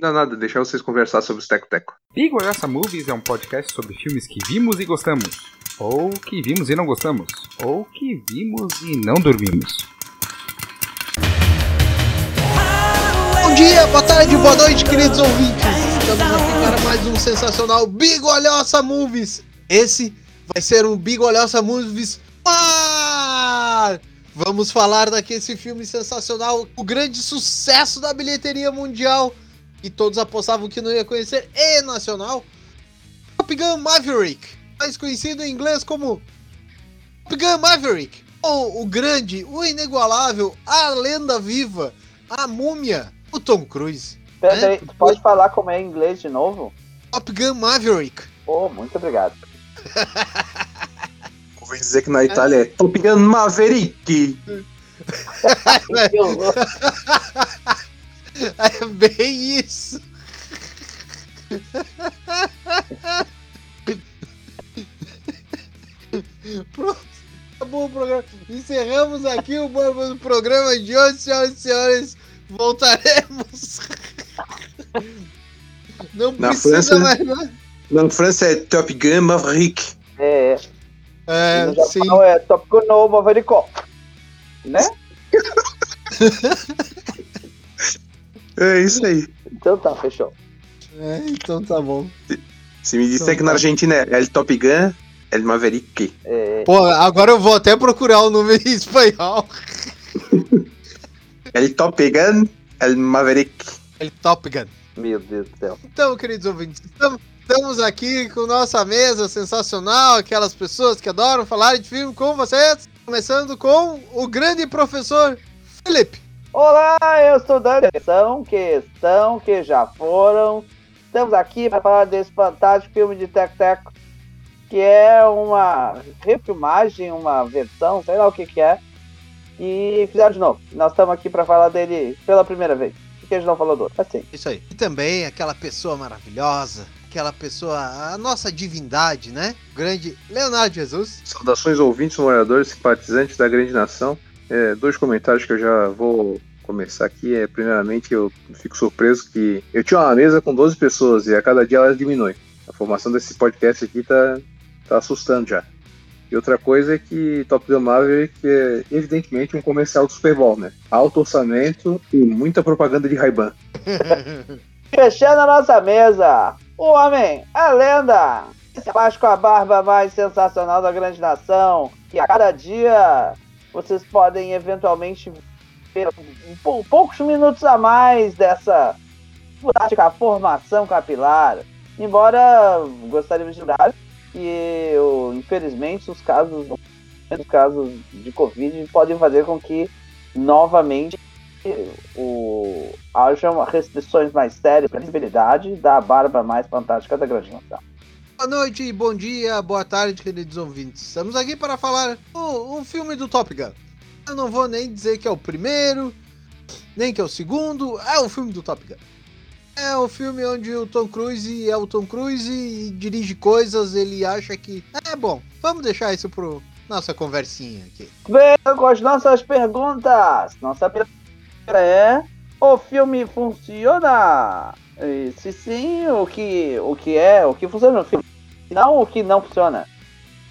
Não, nada, deixar vocês conversar sobre os Teco-Teco. Big Olhaça Movies é um podcast sobre filmes que vimos e gostamos, ou que vimos e não gostamos, ou que vimos e não dormimos. Bom dia, boa tarde, boa noite, queridos ouvintes. Estamos aqui para mais um sensacional Big Olhosa Movies. Esse vai ser um Big Olhosa Movies Mar. Vamos falar daquele filme sensacional, o grande sucesso da bilheteria mundial, que todos apostavam que não ia conhecer, e nacional. Top Gun Maverick, mais conhecido em inglês como Top Gun Maverick. Ou o grande, o inigualável, a lenda viva, a múmia, o Tom Cruise. Peraí, É? tu pode falar como é em inglês de novo? Top Gun Maverick. Oh, muito obrigado. Ouvi dizer que na Itália é Top Gun Maverick. É bem isso. Pronto, acabou o programa. Encerramos aqui o programa de hoje, senhoras e senhores. Voltaremos. Não Na precisa França, mais, né? Na França é Top Gun Maverick. É, É, no sim. Japão é Top Gun Maverick. Né? É isso aí. Então tá, fechou. É, então tá bom. Se me disser Então que na tá. Argentina é El Top Gun, El Maverick. É, Pô, agora eu vou até procurar o nome em espanhol. El Top Gun, El Maverick. Ele Top Gun. meu Deus do céu. Então, queridos ouvintes, estamos, estamos aqui com nossa mesa sensacional, aquelas pessoas que adoram falar de filme com vocês. Começando com o grande professor Felipe. Olá, eu sou Dani. Questão, questão que já foram. Estamos aqui para falar desse fantástico filme de Tec Teco, que é uma refilmagem, uma versão, sei lá o que que é. E fizeram de novo. Nós estamos aqui para falar dele pela primeira vez. Porque a gente não falou do outro. Assim. Isso aí. E também aquela pessoa maravilhosa, aquela pessoa, a nossa divindade, né? O grande Leonardo Jesus. Saudações ouvintes, moradores, simpatizantes da grande nação. É, dois comentários que eu já vou começar aqui. É, primeiramente, eu fico surpreso que eu tinha uma mesa com 12 pessoas e a cada dia ela diminui. A formação desse podcast aqui tá, tá assustando já. E outra coisa é que Top Gun Maverick é evidentemente um comercial do Super Bowl, né? Alto orçamento e muita propaganda de Ray-Ban. Fechando a nossa mesa, o homem, a lenda, rapaz com a barba mais sensacional da grande nação, que a cada dia vocês podem eventualmente ver um pou- poucos minutos a mais dessa fantástica formação capilar. Embora gostaríamos de lembrar que, infelizmente, os casos, os casos de Covid podem fazer com que novamente o, hajam restrições mais sérias para a visibilidade da barba mais fantástica da grande nação. Boa noite, bom dia, boa tarde, queridos ouvintes. Estamos aqui para falar um, um filme do Top Gun. Eu não vou nem dizer que é o primeiro, nem que é o segundo, é o filme do Top Gun. É o filme onde o Tom Cruise é o Tom Cruise e dirige coisas, ele acha que é bom. Vamos deixar isso pro nossa conversinha aqui. Venham com as nossas perguntas. Nossa primeira é: o filme funciona? Se sim, o que, o que é, o que funciona no filme? Não, o que não funciona?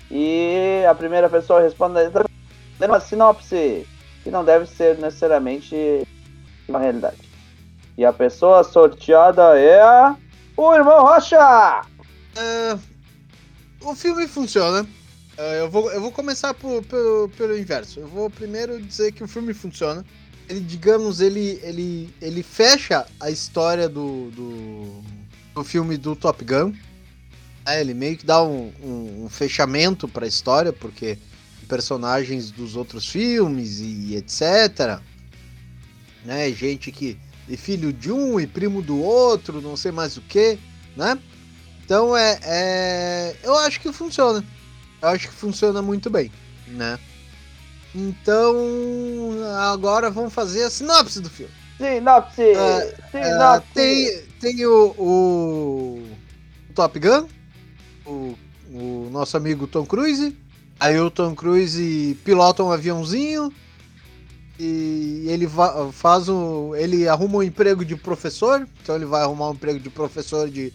E a primeira pessoa responde uma sinopse que não deve ser necessariamente uma realidade. E a pessoa sorteada é o irmão Rocha! É, o filme funciona. É, eu, vou, eu vou começar por- pelo inverso. Eu vou primeiro dizer que o filme funciona. Ele, digamos, ele, ele, ele fecha a história do, do, do filme do Top Gun. É, ele meio que dá um, um- um fechamento para a história, porque personagens dos outros filmes e etc. Né, gente que é filho de um e primo do outro, não sei mais o que, né? Então é, é. Eu acho que funciona. Eu acho que funciona muito bem, né? Então. Agora vamos fazer a sinopse do filme. Sinopse! Ah, Sinopse! Tem tem o, o, Top Gun, o, o nosso amigo Tom Cruise. Aí o Tom Cruise pilota um aviãozinho E ele faz um. Ele arruma um emprego de professor. Então ele vai arrumar um emprego de professor de,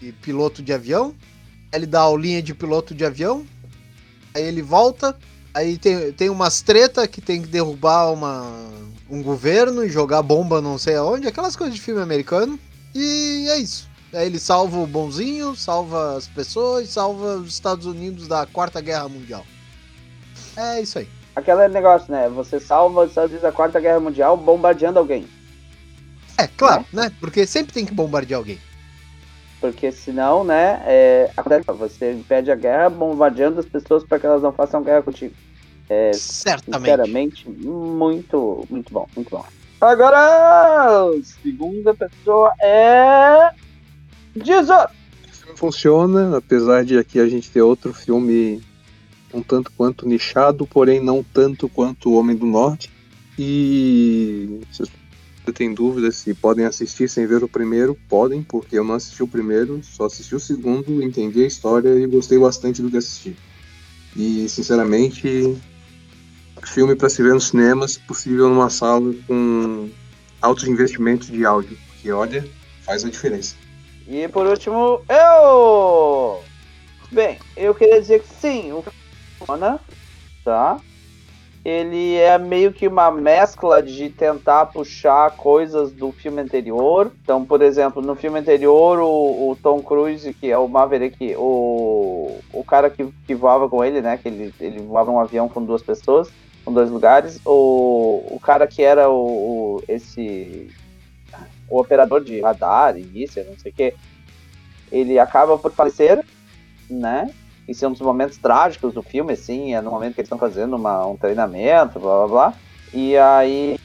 de piloto de avião. Ele dá aulinha de piloto de avião. Aí ele volta. Aí tem, tem umas treta que tem que derrubar uma, um governo e jogar bomba não sei aonde. Aquelas coisas de filme americano. E é isso. Aí ele salva o bonzinho, salva as pessoas, salva os Estados Unidos da Quarta Guerra Mundial. É isso aí. Aquele negócio, né? Você salva os Estados Unidos da Quarta Guerra Mundial bombardeando alguém. É, claro, né? Porque sempre tem que bombardear alguém. Porque senão, né, é, você impede a guerra bombardeando as pessoas para que elas não façam guerra contigo. É, Certamente. sinceramente, muito, muito bom, muito bom. Agora, a segunda pessoa é. Jesus! Funciona, apesar de aqui a gente ter outro filme um tanto quanto nichado, porém não tanto quanto O Homem do Norte. E se você tem dúvidas se podem assistir sem ver o primeiro, podem, porque eu não assisti o primeiro, só assisti o segundo, entendi a história e gostei bastante do que assisti. E sinceramente, filme para se ver no cinema, se possível numa sala com altos investimentos de áudio, porque olha, faz a diferença. E por último, eu! Bem, eu queria dizer que sim, o funciona, tá? Ele é meio que uma mescla de tentar puxar coisas do filme anterior. Então, por exemplo, no filme anterior, o, o Tom Cruise, que é o Maverick, o, o cara que, que voava com ele, né? Que ele, ele voava um avião com duas pessoas, com dois lugares. O, o cara que era o, o esse o operador de radar isso, não sei o que, ele acaba por falecer, né? Isso é um dos momentos trágicos do filme, assim, é no momento que eles estão fazendo uma, um treinamento, blá blá blá. E aí,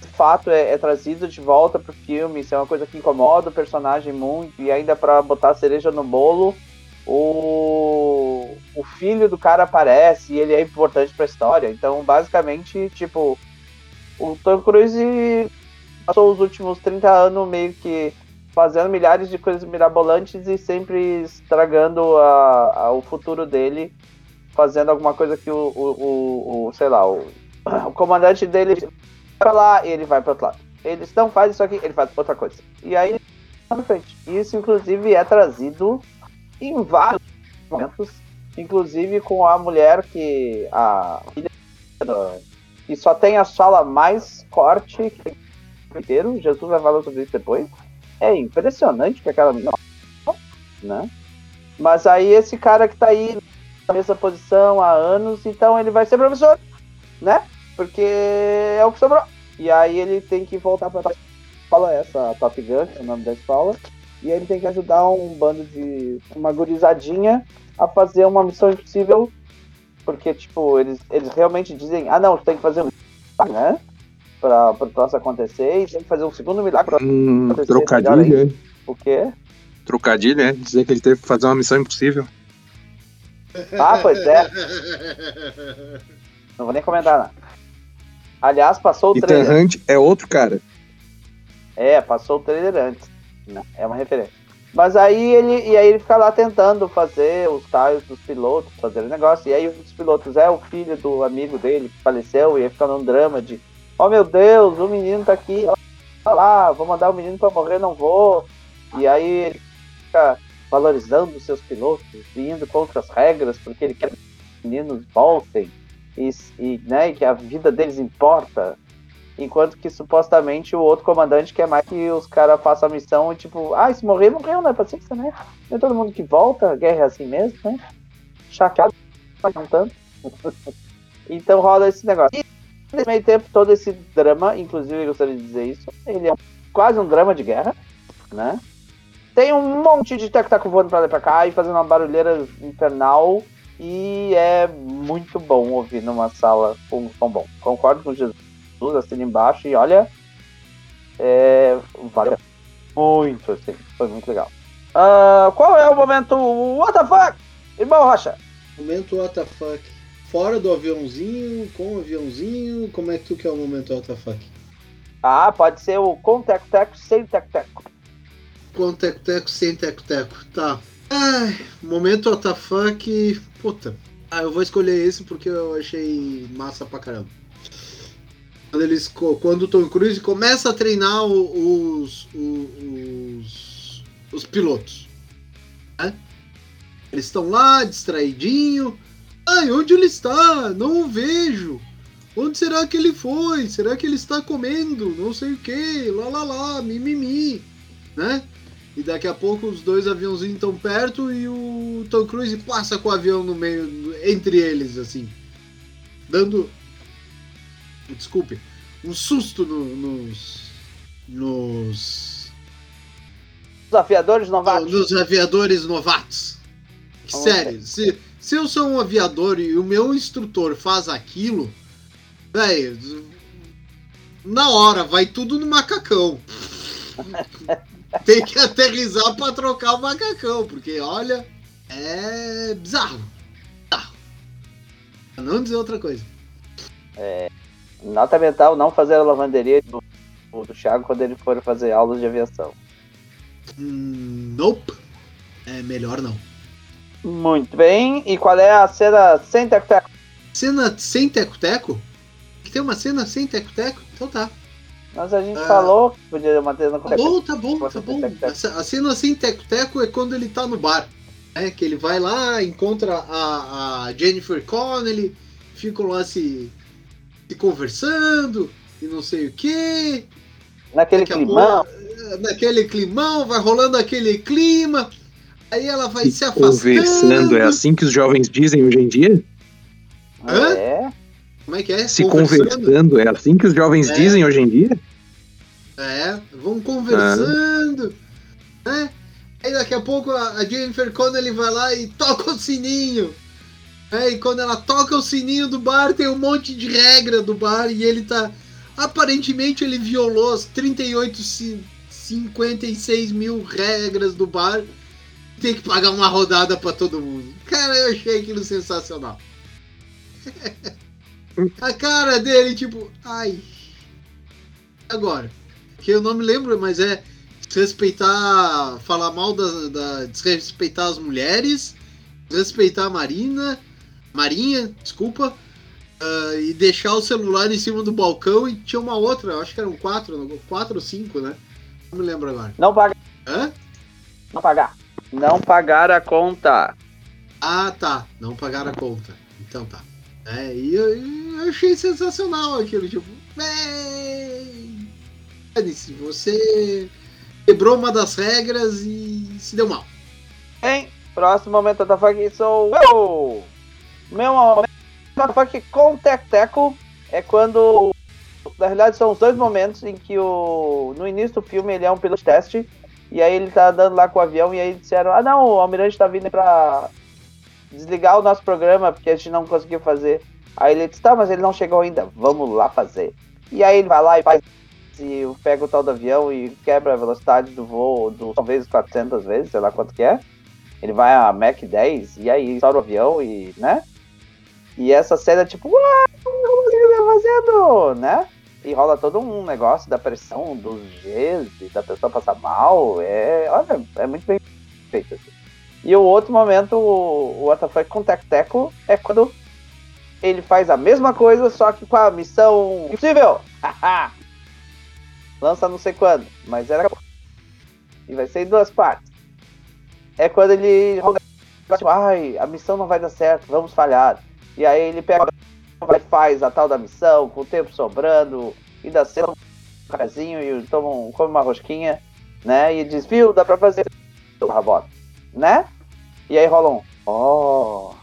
de fato, é, é trazido de volta pro filme, isso é uma coisa que incomoda o personagem muito, e ainda para botar a cereja no bolo, o, o filho do cara aparece e ele é importante pra história. Então, basicamente, tipo, o Tom Cruise passou os últimos 30 anos meio que fazendo milhares de coisas mirabolantes e sempre estragando a, a- o futuro dele, fazendo alguma coisa que o, o, o- o- sei lá, o, o comandante dele vai pra lá e ele vai pro outro lado. Eles não faz isso aqui, ele faz outra coisa. E aí, na frente. Isso, inclusive, é trazido em vários momentos, inclusive com a mulher que a que só tem a sala mais corte que inteiro. Jesus vai falar sobre isso depois. É impressionante que aquela menina, né? Mas aí esse cara que tá aí na mesma posição há anos, então ele vai ser professor, né? Porque é o que sobrou. E aí ele tem que voltar pra escola, essa Top Gun, é o nome da escola, e aí ele tem que ajudar um bando de uma gurizadinha a fazer uma missão impossível, porque tipo, eles, eles realmente dizem, ah não, tem que fazer um né? Pra, pra troço acontecer e tem que fazer um segundo milagre. Hum, Acontecer trocadilho, melhor é. O quê? Trocadilho, é. Dizer que ele teve que fazer uma missão impossível. Ah, pois é. Não vou nem comentar nada. Aliás, passou o Ethan trailer. Hunt é outro cara. É, passou o trailer antes. né? É uma referência. Mas aí ele, e aí ele fica lá tentando fazer os tiles dos pilotos, fazer o negócio. E aí um dos pilotos é o filho do amigo dele que faleceu, e aí fica num drama de oh meu Deus, o menino tá aqui, olha lá, vou mandar o menino pra morrer, não vou. E aí ele fica valorizando os seus pilotos, indo contra as regras, porque ele quer que os meninos voltem e, e, né, que a vida deles importa. Enquanto que supostamente o outro comandante quer mais que os caras façam a missão e tipo, ah, se morrer, morreu, né? Paciência, né? Não é todo mundo que volta, a guerra é assim mesmo, né? Chateado, mas não tanto. então rola esse negócio. Nesse meio tempo, todo esse drama, inclusive eu gostaria de dizer isso, ele é quase um drama de guerra, né? Tem um monte de teco-teco voando pra lá e pra cá e fazendo uma barulheira infernal. E é muito bom ouvir numa sala com um som bom. Concordo com Jesus, assina embaixo e olha. É. Valeu. Muito, assim. Foi muito legal. Ah, qual é o momento fuck? Irmão Rocha. Momento WTF. Fora do aviãozinho, com o aviãozinho, como é que tu quer o momento WTF? Ah, pode ser o com teco-teco sem teco-teco. Com teco-teco, sem teco-teco. Tá. Ai, momento WTF. Puta. Ah, eu vou escolher esse porque eu achei massa pra caramba. Quando, eles, quando o Tom Cruise começa a treinar os, o- os, os pilotos. né? Eles estão lá, distraidinho. Ai, onde ele está? Não o vejo. Onde será que ele foi? Será que ele está comendo? Não sei o que. Lá, lá, lá, mimimi. Né? E daqui a pouco os dois aviãozinhos estão perto e o Tom Cruise passa com o avião no meio, entre eles, assim. Dando. Desculpe. Um susto no- nos. Nos. Os aviadores novatos. Nos aviadores novatos. Vamos Sério, se, se eu sou um aviador e o meu instrutor faz aquilo, velho, na hora vai tudo no macacão. Tem que aterrizar pra trocar o macacão, porque olha, é bizarro. Bizarro. Pra não dizer outra coisa. Nota mental, não fazer a lavanderia do, do Thiago quando ele for fazer aulas de aviação. Hum, nope. É melhor não. Muito bem. E qual é a cena sem teco-teco? Cena sem teco-teco? Que tem uma cena sem teco-teco? Então tá. Mas a gente Ah. falou que podia ter uma cena com Tá bom, tá bom, tá bom. A ce- A cena sem teco-teco é quando ele tá no bar. É, que ele vai lá, encontra a, a Jennifer Connelly, ficam lá se, se conversando e não sei o que. Naquele climão. naquele climão, vai rolando aquele clima. Aí ela vai se afastando. Conversando, é assim que os jovens dizem hoje em dia? Hã? É. Como é que é? Se conversando, é assim que os jovens É. dizem hoje em dia? É, vão conversando, né? Aí daqui a pouco a Jennifer Connelly vai lá e toca o sininho. É, e quando ela toca o sininho do bar, tem um monte de regra do bar e ele tá. Aparentemente ele violou as 38, ci- 56 mil regras do bar. Tem que pagar uma rodada pra todo mundo. Cara, eu achei aquilo sensacional. a cara dele, tipo, ai. Agora que eu não me lembro, mas é desrespeitar, falar mal da, da desrespeitar as mulheres, desrespeitar a Marina, Marinha, desculpa, ah, e deixar o celular em cima do balcão e tinha uma outra, acho que eram quatro, quatro ou cinco, né? Não me lembro agora. Não pagar. Hã? Não pagar. Não pagar a conta. Ah, tá. Não pagaram a conta. Então tá. É, e eu, eu achei sensacional aquilo, tipo, véi, você quebrou uma das regras e se deu mal. Bem, próximo momento da fuck sou eu. Meu momento da fuck com Teco é quando. Na realidade, são os dois momentos em que o. No início do filme ele é um piloto de teste. E aí ele tá andando lá com o avião e aí disseram, ah não, o almirante tá vindo pra desligar o nosso programa porque a gente não conseguiu fazer. Aí ele disse, tá, mas ele não chegou ainda, vamos lá fazer. E aí ele vai lá e faz e pega o tal do avião e quebra a velocidade do voo do talvez 400 vezes, sei lá quanto que é. Ele vai a Mach 10 e aí estoura o avião e, né? E essa cena tipo, uau, como que tá fazendo, né? E rola todo um negócio da pressão, dos Gs, da pessoa passar mal. É, olha, é muito bem feito. Assim. E o outro momento, o, WTF com o Tec Teco, é quando ele faz a mesma coisa, só que com a missão impossível. Lança não sei quando, mas era. E vai ser em duas partes. É quando ele. Tipo, ai, a missão não vai dar certo, vamos falhar. E aí ele pega vai faz a tal da missão, com o tempo sobrando, e dá certo um cafezinho e toma um, come uma rosquinha, né? E diz, viu, dá pra fazer. Rabota, né? E aí rola um, ó,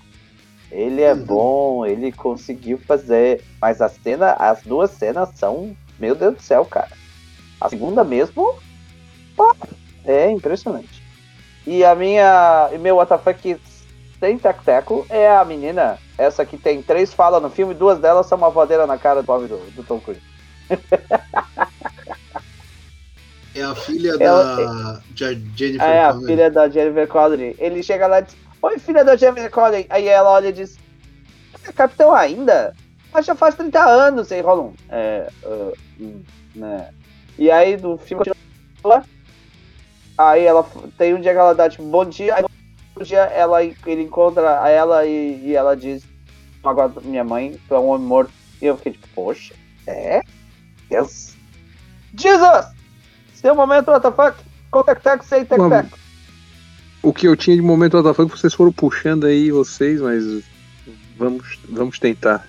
ele é Uhum. bom, ele conseguiu fazer. Mas a cena, as duas cenas são, meu Deus do céu, cara. A segunda mesmo, é impressionante. E a minha, e meu WTF sem teco-teco é a menina, essa que tem três falas no filme, duas delas são uma voadeira na cara do pobre do, do Tom Cruise. É a filha Ela- da Jennifer É, a filha da Jennifer Connelly. Ele chega lá e diz, oi filha da Jennifer Connelly. Aí ela olha e diz, é capitão ainda? Mas já faz 30 anos. Aí rola um, é, uh, né. E aí do filme continua, aí ela tem um dia que ela dá tipo, bom dia, aí outro dia ela, ele encontra ela e, e ela diz, agora minha mãe, tu é um homem morto. E eu fiquei tipo, poxa, é? Deus. Jesus! Seu momento, WTF, com tec-tec sem tec-tec. O que eu tinha de momento WTF vocês foram puxando aí vocês, mas vamos, vamos tentar.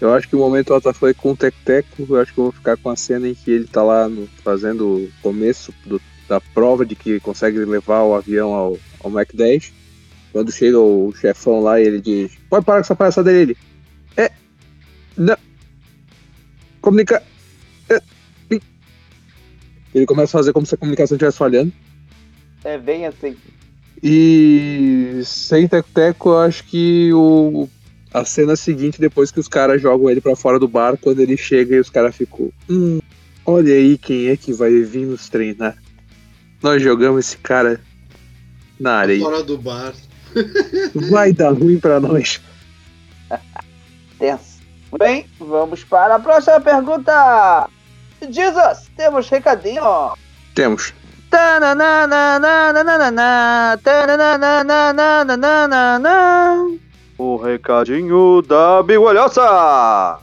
Eu acho que o momento WTF com o Tec-Teco, eu acho que eu vou ficar com a cena em que ele tá lá no- fazendo o começo do- da prova de que consegue levar o avião ao, ao Mac 10. Quando chega o chefão lá e ele diz: Pode parar com essa palhaçada dele. É. Não. Comunica. é, pi." Ele começa a fazer como se a comunicação estivesse falhando. É bem assim. E sem Teco-Teco, eu acho que o, a cena seguinte, depois que os caras jogam ele pra fora do bar, quando ele chega e os caras ficam. Hum, olha aí quem é que vai vir nos treinar. Nós jogamos esse cara na areia. Fora do bar. Vai dar ruim pra nós. Tenso. Bem, vamos para a próxima pergunta. Jesus, temos recadinho. Temos. O recadinho da Bigolhosa.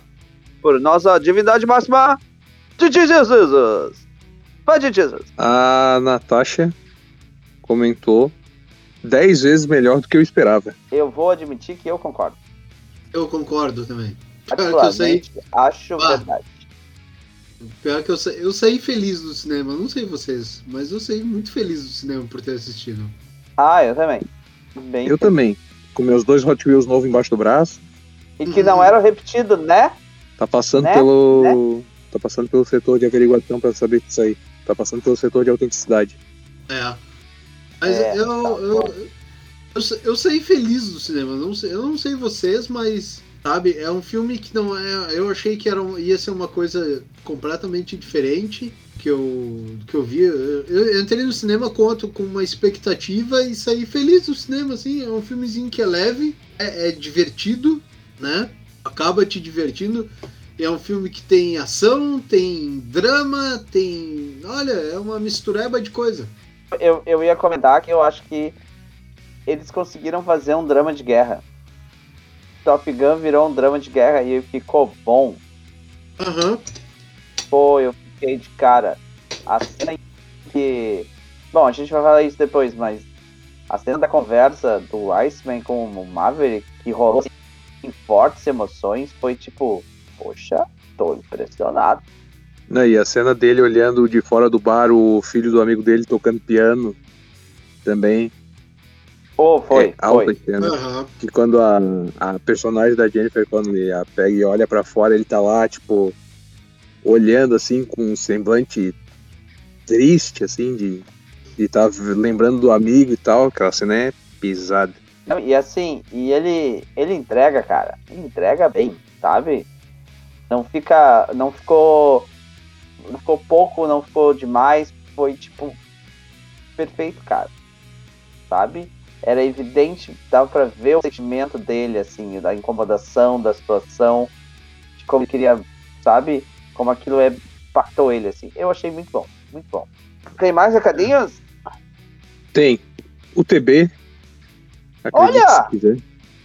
Por nossa divindade máxima, Didi Jesus. Vai, Didi Jesus. A Natasha comentou 10 vezes melhor do que eu esperava. Eu vou admitir que eu concordo. Eu concordo também. Pior que eu saí, acho Ah. verdade. pior que eu saí, eu saí feliz do cinema. Não sei vocês, mas eu saí muito feliz do cinema por ter assistido. Ah, eu também. Bem, Eu também. Com meus dois Hot Wheels novos embaixo do braço. E que não era repetido, né? Tá passando Né? pelo. Tá passando pelo setor de averiguação pra saber disso aí. Tá passando pelo setor de autenticidade. É. Mas É, eu, tá eu, eu, eu saí feliz do cinema. Não sei, eu não sei vocês, mas. Sabe, é um filme que não é. Eu achei que era, um- ia ser uma coisa completamente diferente que eu, que eu vi. Eu, eu entrei no cinema com, com uma expectativa e saí feliz do cinema, assim. É um filmezinho que é leve, é, é divertido, né? Acaba te divertindo. É um filme que tem ação, tem drama, tem. Olha, é uma mistureba de coisa. Eu, eu ia comentar que eu acho que eles conseguiram fazer um drama de guerra. Top Gun virou um drama de guerra e ficou bom. Aham. Pô, eu fiquei de cara. A cena que. Bom, a gente vai falar isso depois, mas a cena da conversa do Iceman com o Maverick, que rolou em fortes emoções, foi tipo, poxa, tô impressionado. Né, E a cena dele olhando de fora do bar o filho do amigo dele tocando piano também. Pô, foi, é alta foi. cena. Aham. Que quando a, a personagem da Jennifer, quando ele a pega e olha pra fora, ele tá lá, tipo, olhando assim, com um semblante triste, assim, de, de tá lembrando do amigo e tal. Aquela cena é pisada. Não, e assim, e ele, ele entrega, cara. Ele entrega bem, sabe? Não fica. Não ficou. Não ficou pouco, não ficou demais. Foi tipo. Perfeito, cara. Sabe? Era evidente, dava pra ver o sentimento dele, assim, da incomodação, da situação, de como ele queria, sabe? Como aquilo é, impactou ele, assim. Eu achei muito bom, muito bom. Tem mais recadinhos? Tem o TB. Olha!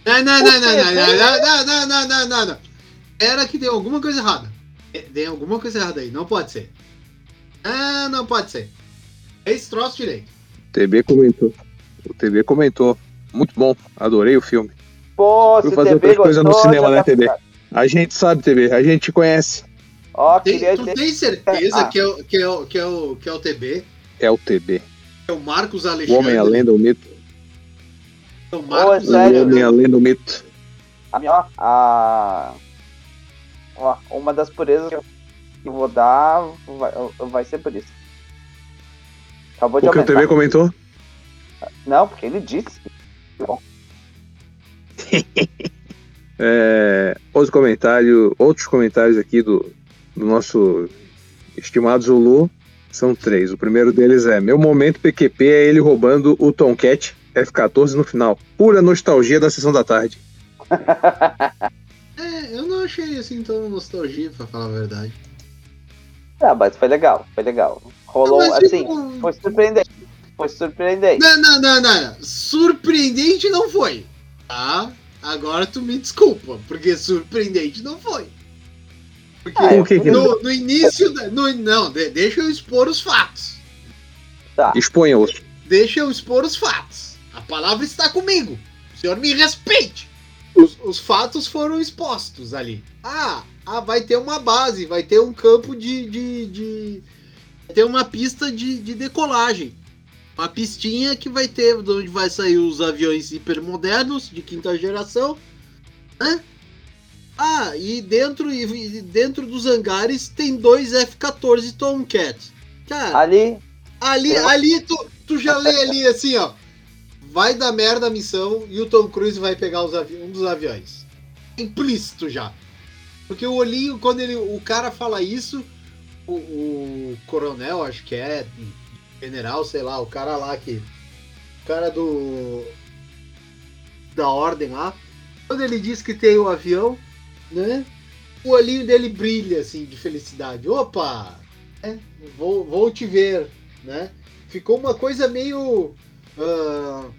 Não, não, não, não, não, não, não, não, não, não, não, não. Era que deu alguma coisa errada. É, Tem alguma coisa errada aí, não pode ser. Ah, não pode ser. É esse troço direito. O TB comentou. O TB comentou. Muito bom, adorei o filme. Pô, Fui fazer o outras coisas no cinema, né, tá TB? ficado. A gente sabe, TB, a gente te conhece. Ó, Tem- queria tu ter... tem certeza Ah. que, é, o- que, é, o- que, é o, que é o TB? É o TB. Que é o Marcos O Alexandre? homem, a lenda, o mito. É o Marcos sério? O homem, a Alexandre. lenda, o mito. A minha, ó, a... ó, uma das purezas que eu vou dar vai, vai ser por isso. Acabou de O que o aumentar. TB comentou? Não, porque ele disse. É, outro comentário, outros comentários aqui do, do nosso estimado Zulu são três. O primeiro deles é: Meu momento PQP é ele roubando o Tomcat F14 no final. Pura nostalgia da sessão da tarde. Eu não achei assim tão nostalgia, pra falar a verdade. Ah, mas foi legal, foi legal. Rolou Mas, assim, tipo, foi surpreendente. Foi surpreendente. Não, não, não, não, não. Surpreendente não foi. Tá? Agora tu me desculpa, porque surpreendente não foi. Porque Ah, que que- no, no início. da- no- não, de- deixa eu expor os fatos. Tá. Exponha-os. Deixa eu expor os fatos. A palavra está comigo. O senhor me respeite. Os, os fatos foram expostos ali. Ah, ah, vai ter uma base, vai ter um campo de. de, de- vai ter uma pista de, de decolagem. Uma pistinha que vai ter, de onde vai sair os aviões hipermodernos de quinta geração. Né? Ah, e dentro, e dentro dos hangares tem dois F-14 Tomcat. Cara, Ali, Ali, ali tu, tu já lê ali assim, ó. Vai dar merda a missão e o Tom Cruise vai pegar um dos aviões. Implícito já. Porque o olhinho, quando ele, o cara fala isso, o, o coronel, acho que é, general, sei lá, o cara lá que. O cara do. Da ordem lá. Quando ele diz que tem o avião, né? O olhinho dele brilha assim de felicidade. Opa! É, vou, vou te ver, né? Ficou uma coisa meio. ah,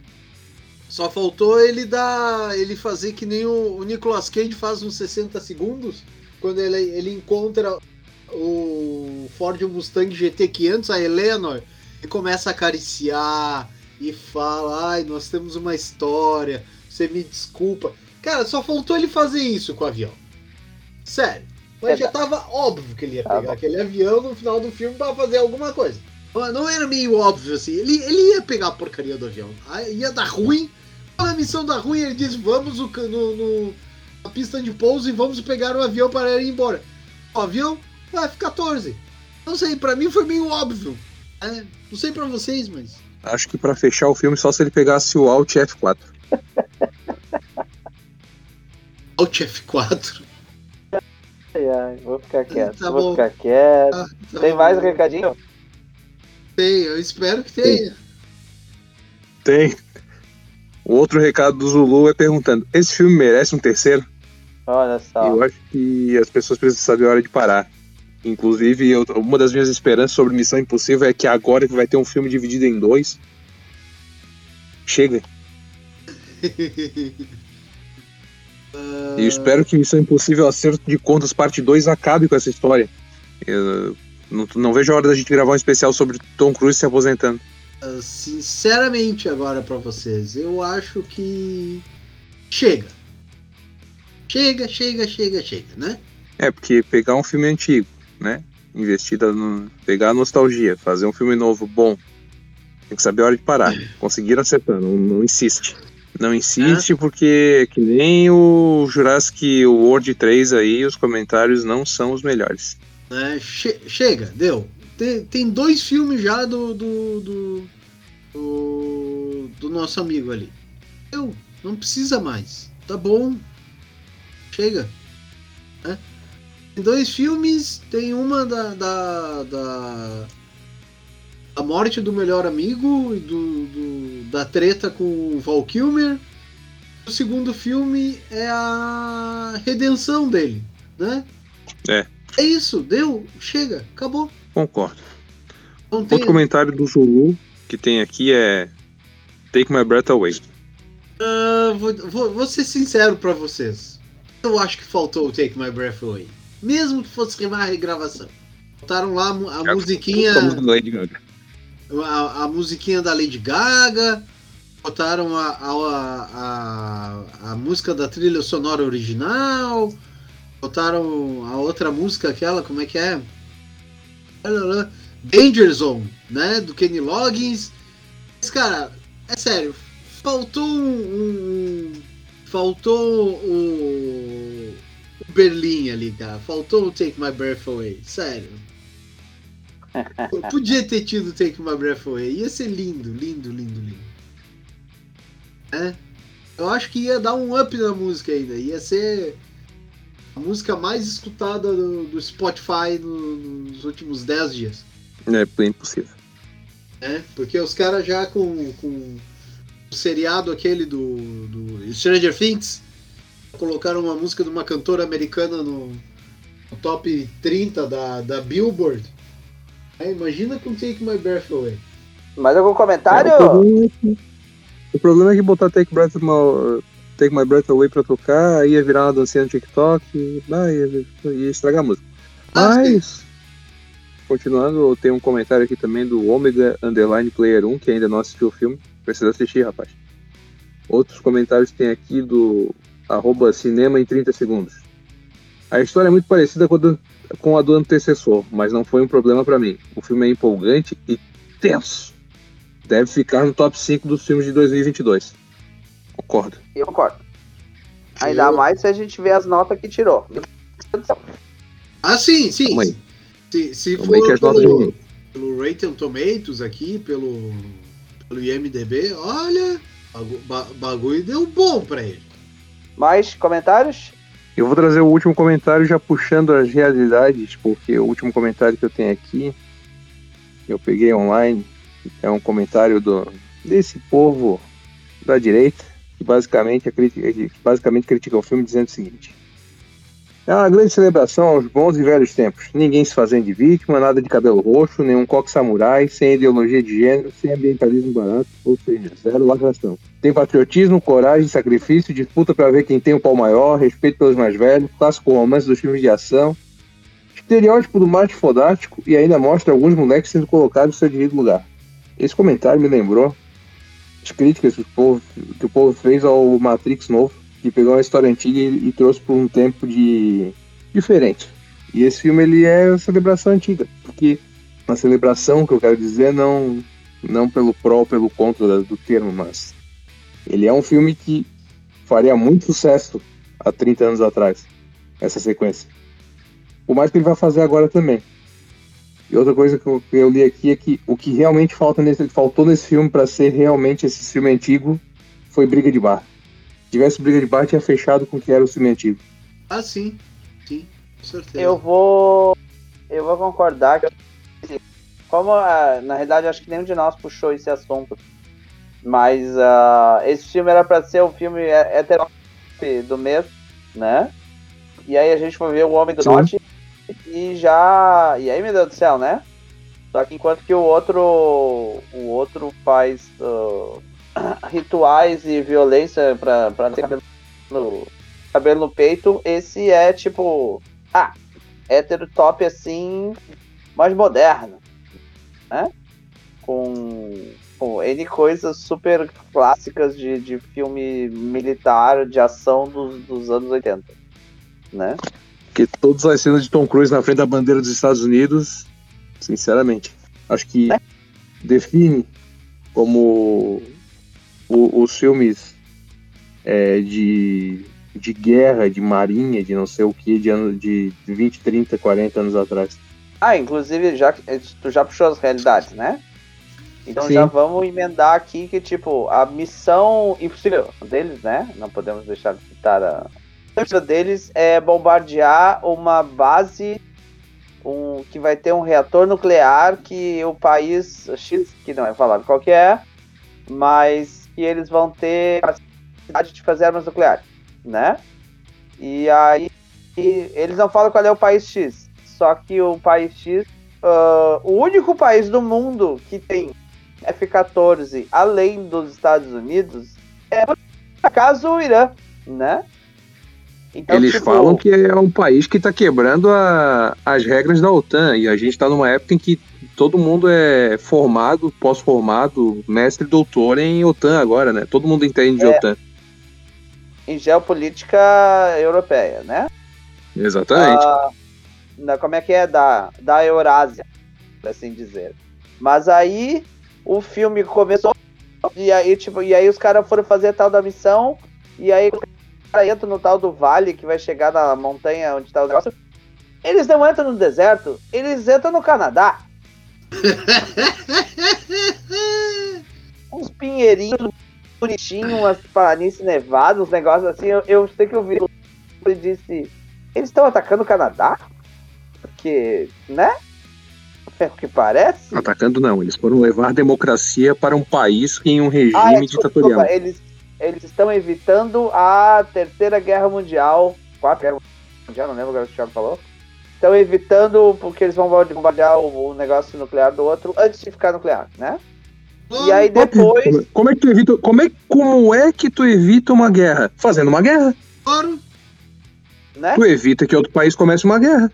só faltou ele dar. ele fazer que nem o, o Nicolas Cage faz uns 60 segundos, quando ele, ele encontra o Ford Mustang GT 500, a Eleanor, e começa a acariciar e fala: Ai, nós temos uma história, você me desculpa. Cara, só faltou ele fazer isso com o avião. Sério. Mas já tava óbvio que ele ia pegar aquele avião no final do filme pra fazer alguma coisa. Não- era meio óbvio assim. Ele, ele ia pegar a porcaria do avião. Aí Ia dar ruim. Quando a missão dá ruim, ele diz: Vamos no, no, no- na pista de pouso e vamos pegar o avião para ir embora. O avião vai F-14. Não sei, pra mim foi meio óbvio. É, não sei pra vocês, mas. Acho que pra fechar o filme, só se ele pegasse o Alt F4. Alt F4. ai, ai, vou ficar quieto. Tá vou bom. ficar quieto. Ah, tá Tem bom. mais recadinho? Tem, eu espero que tenha. Tem. O outro recado do Zulu é perguntando: esse filme merece um terceiro? Olha só. Eu acho que as pessoas precisam saber a hora de parar. Inclusive, eu- uma das minhas esperanças sobre Missão Impossível é que agora que vai ter um filme dividido em dois. Chega. E espero que Missão Impossível Acerto de Contas Parte 2 acabe com essa história. Eu não, não vejo a hora da gente gravar um especial sobre Tom Cruise se aposentando. Sinceramente agora pra vocês, eu acho que chega. Chega, chega, chega, chega, né? É, porque pegar um filme antigo, né? Investida no. pegar a nostalgia, fazer um filme novo bom. Tem que saber a hora de parar. Conseguiram acertar, não, não insiste. Não insiste porque que nem o Jurassic World 3 aí, os comentários não são os melhores. Né? Che- chega, deu. Tem, tem dois filmes já do do, do do do nosso amigo ali. Eu não precisa mais. Tá bom. Chega. Né? Tem dois filmes, tem uma da da, da a morte do melhor amigo e do, do- da treta com o Val Kilmer. O segundo filme é a redenção dele, né? É. É isso, deu, chega, acabou. Concordo. Não tem, Outro comentário do Zulu que tem aqui é Take My Breath Away. Ah, vou, vou- vou ser sincero pra vocês. Eu acho que faltou o Take My Breath Away. Mesmo que fosse uma regravação. Botaram lá a a musiquinha. A a, a musiquinha da Lady Gaga, botaram a, a, a, a, a música da trilha sonora original, botaram a outra música, aquela, como é que é? Danger Zone, né? Do Kenny Loggins. Mas, cara, é sério, faltou um. um- faltou o. o Berlim ali, cara. Faltou o Take My Breath Away, sério. Podia ter tido Take My Breath Away. Ia ser lindo, lindo, lindo, lindo. É. Eu acho que ia dar um up na música ainda. Ia ser a música mais escutada do, do Spotify no- nos últimos 10 dias. É bem possível. Né? Porque os caras já com, com o seriado aquele do, do Stranger Things colocaram uma música de uma cantora americana no, no top 30 da, da Billboard. É, imagina com Take My Breath Away. Mais algum comentário? É, o, problema é que, o problema é que botar Take, Breath, Take My Breath Away pra tocar, ia virar uma dancinha no TikTok e ah, ia, ia estragar a música. Mas, continuando, tem um comentário aqui também do Omega Underline Player 1, que ainda não assistiu o filme. Precisa assistir, rapaz. Outros comentários tem aqui do arroba cinema em 30 segundos. A história é muito parecida com a do, com a do antecessor, mas não foi um problema para mim. O filme é empolgante e tenso. Deve ficar no top 5 dos filmes de 2022. Concordo. Eu concordo. Ainda Eu- mais se a gente vê as notas que tirou. Ah, sim, sim. Aí. Se, se aí que for notas pelo, pelo Rotten Tomatoes aqui, pelo, pelo IMDB, olha, bagu- ba- bagulho deu bom pra ele. Mais comentários? Eu vou trazer o último comentário já puxando as realidades, porque o último comentário que eu tenho aqui, que eu peguei online, é um comentário do, desse povo da direita, que basicamente, que basicamente critica o filme dizendo o seguinte. É uma grande celebração aos bons e velhos tempos. Ninguém se fazendo de vítima, nada de cabelo roxo, nenhum coque samurai, sem ideologia de gênero, sem ambientalismo barato, ou seja, zero lacração. Tem patriotismo, coragem, sacrifício, disputa para ver quem tem o pau maior, respeito pelos mais velhos, clássico romance dos filmes de ação, estereótipo do macho fodástico e ainda mostra alguns moleques sendo colocados no seu devido lugar. Esse comentário me lembrou as críticas que o povo, que o povo fez ao Matrix novo, que pegou uma história antiga e, e trouxe para um tempo de diferente. E esse filme ele é uma celebração antiga, porque uma celebração que eu quero dizer não não pelo pró pelo contra do termo, mas ele é um filme que faria muito sucesso há 30 anos atrás, essa sequência. Por mais que ele vai fazer agora também. E outra coisa que eu, que eu li aqui é que o que realmente falta nesse, faltou nesse filme para ser realmente esse filme antigo foi briga de bar. Se tivesse briga de bar, tinha fechado com o que era o filme antigo. Ah, sim, sim, com certeza. Eu vou. Eu vou concordar que. Como ah, na realidade acho que nenhum de nós puxou esse assunto. Mas ah, esse filme era pra ser o filme he- hetero do mês, né? E aí a gente foi ver o Homem do Sim. Norte e já. E aí, meu Deus do céu, né? Só que enquanto que o outro. O outro faz ah, rituais e violência pra, pra ter cabelo no, cabelo no peito, esse é tipo. Ah, hétero top assim, mais moderno, né? Com, com N coisas super clássicas de, de filme militar, de ação dos, dos anos 80, né? Porque todas as cenas de Tom Cruise na frente da bandeira dos Estados Unidos, sinceramente, acho que É. define como o- os filmes é, de, de guerra, de marinha, de não sei o que, de, ano, de 20, 30, 40 anos atrás. Ah, inclusive, já que tu já puxou as realidades, né? Então Sim. já vamos emendar aqui que, tipo, a missão impossível deles, né? Não podemos deixar de citar a. Missão deles é bombardear uma base um, que vai ter um reator nuclear que o país X, que não é falado qual que é, mas que eles vão ter capacidade de fazer armas nucleares, né? E aí e eles não falam qual é o país X, só que o país X, ah, o único país do mundo que tem F-14 além dos Estados Unidos é por acaso o Irã, né? Então, Eles tipo, falam que é um país que está quebrando a- as regras da OTAN, e a gente está numa época em que todo mundo é formado, pós-formado, mestre, doutor em OTAN agora, né? Todo mundo entende de É. OTAN. em geopolítica europeia, né? Exatamente. Ah, na- como é que é? Da, da Eurásia, por assim dizer. Mas aí o filme começou e aí, tipo, e aí os caras foram fazer tal da missão e aí cara entra no tal do vale que vai chegar na montanha onde tá o negócio. Eles não entram no deserto, eles entram no Canadá. Uns pinheirinhos bonitinhos, umas planícies nevadas, uns negócios assim. Eu, eu sei que eu vi e disse: Eles estão atacando o Canadá? Porque, né? É o que parece. Atacando não, eles foram levar democracia para um país em um regime Ah, é, desculpa, ditatorial. desculpa, eles, eles estão evitando a Terceira Guerra Mundial. Quarta Guerra Mundial, não lembro agora o que o Thiago falou. Estão evitando porque eles vão bombardear o, o negócio nuclear do outro antes de ficar nuclear, né? E aí depois. Como- é que tu evita? Como é, como é que tu evita uma guerra? Fazendo uma guerra. Claro, né? Tu evita que outro país comece uma guerra.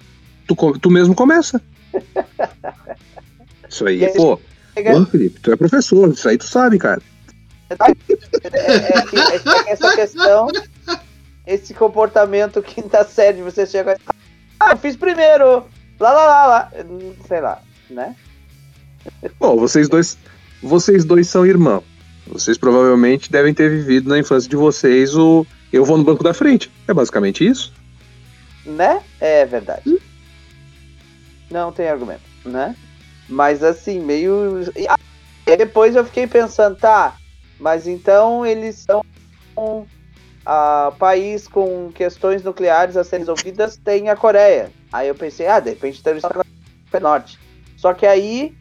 tu, tu mesmo começa. Isso aí, aí, pô. Chega- Porra, Felipe, tu é professor, isso aí tu sabe, cara. É, é é essa questão, esse comportamento quinta série, você chega e ah, eu fiz primeiro, lá, lá, lá, lá, sei lá, né? Bom, vocês dois, vocês dois são irmãos. Vocês provavelmente devem ter vivido na infância de vocês o eu vou no banco da frente. É basicamente isso. Né? É verdade. Não tem argumento, né? Mas assim, meio. E ah, e depois eu fiquei pensando, tá, mas então eles são um ah, país com questões nucleares a serem resolvidas, tem a Coreia. Aí eu pensei, ah, de repente estão na Coreia Norte. Só que aí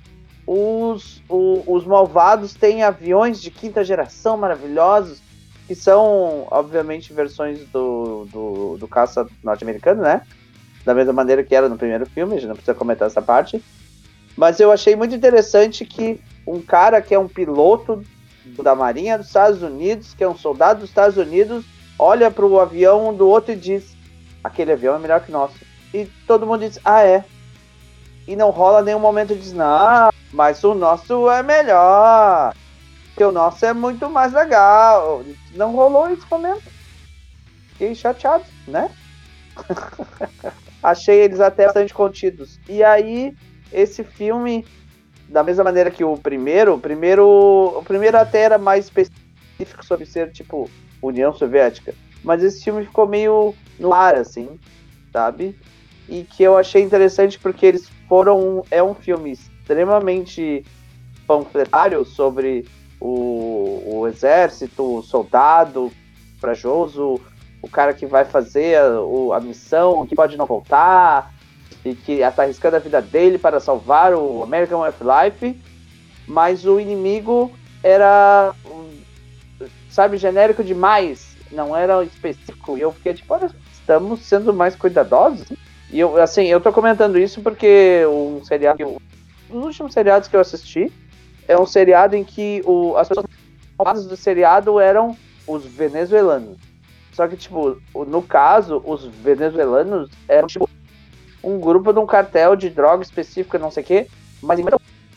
os, o- os malvados têm aviões de quinta geração maravilhosos, que são, obviamente, versões do, do, do caça norte-americano, né? Da mesma maneira que era no primeiro filme, a gente não precisa comentar essa parte. Mas eu achei muito interessante que um cara que é um piloto da Marinha dos Estados Unidos, que é um soldado dos Estados Unidos, olha para o avião do outro e diz: aquele avião é melhor que o nosso. E todo mundo diz: ah, é. E não rola nenhum momento dizer: não, mas o nosso é melhor. Porque o nosso é muito mais legal. Não rolou esse momento. Fiquei chateado, né? Achei eles até bastante contidos. E aí, esse filme, da mesma maneira que o primeiro, o primeiro, o primeiro até era mais específico sobre ser tipo União Soviética, mas esse filme ficou meio no ar assim, sabe? E que eu achei interessante porque eles foram é um filme extremamente panfletário sobre o, o exército, o soldado corajoso, o cara que vai fazer a, a missão, que pode não voltar, e que está arriscando a vida dele para salvar o American Life, mas o inimigo era, sabe, genérico demais, não era específico, e eu fiquei tipo, olha, estamos sendo mais cuidadosos, e eu, assim, eu tô comentando isso porque um seriado, um dos últimos seriados que eu assisti, é um seriado em que o, as pessoas do seriado eram os venezuelanos. Só que, tipo, no caso, os venezuelanos eram, tipo, um grupo de um cartel de droga específica, não sei o quê, mas em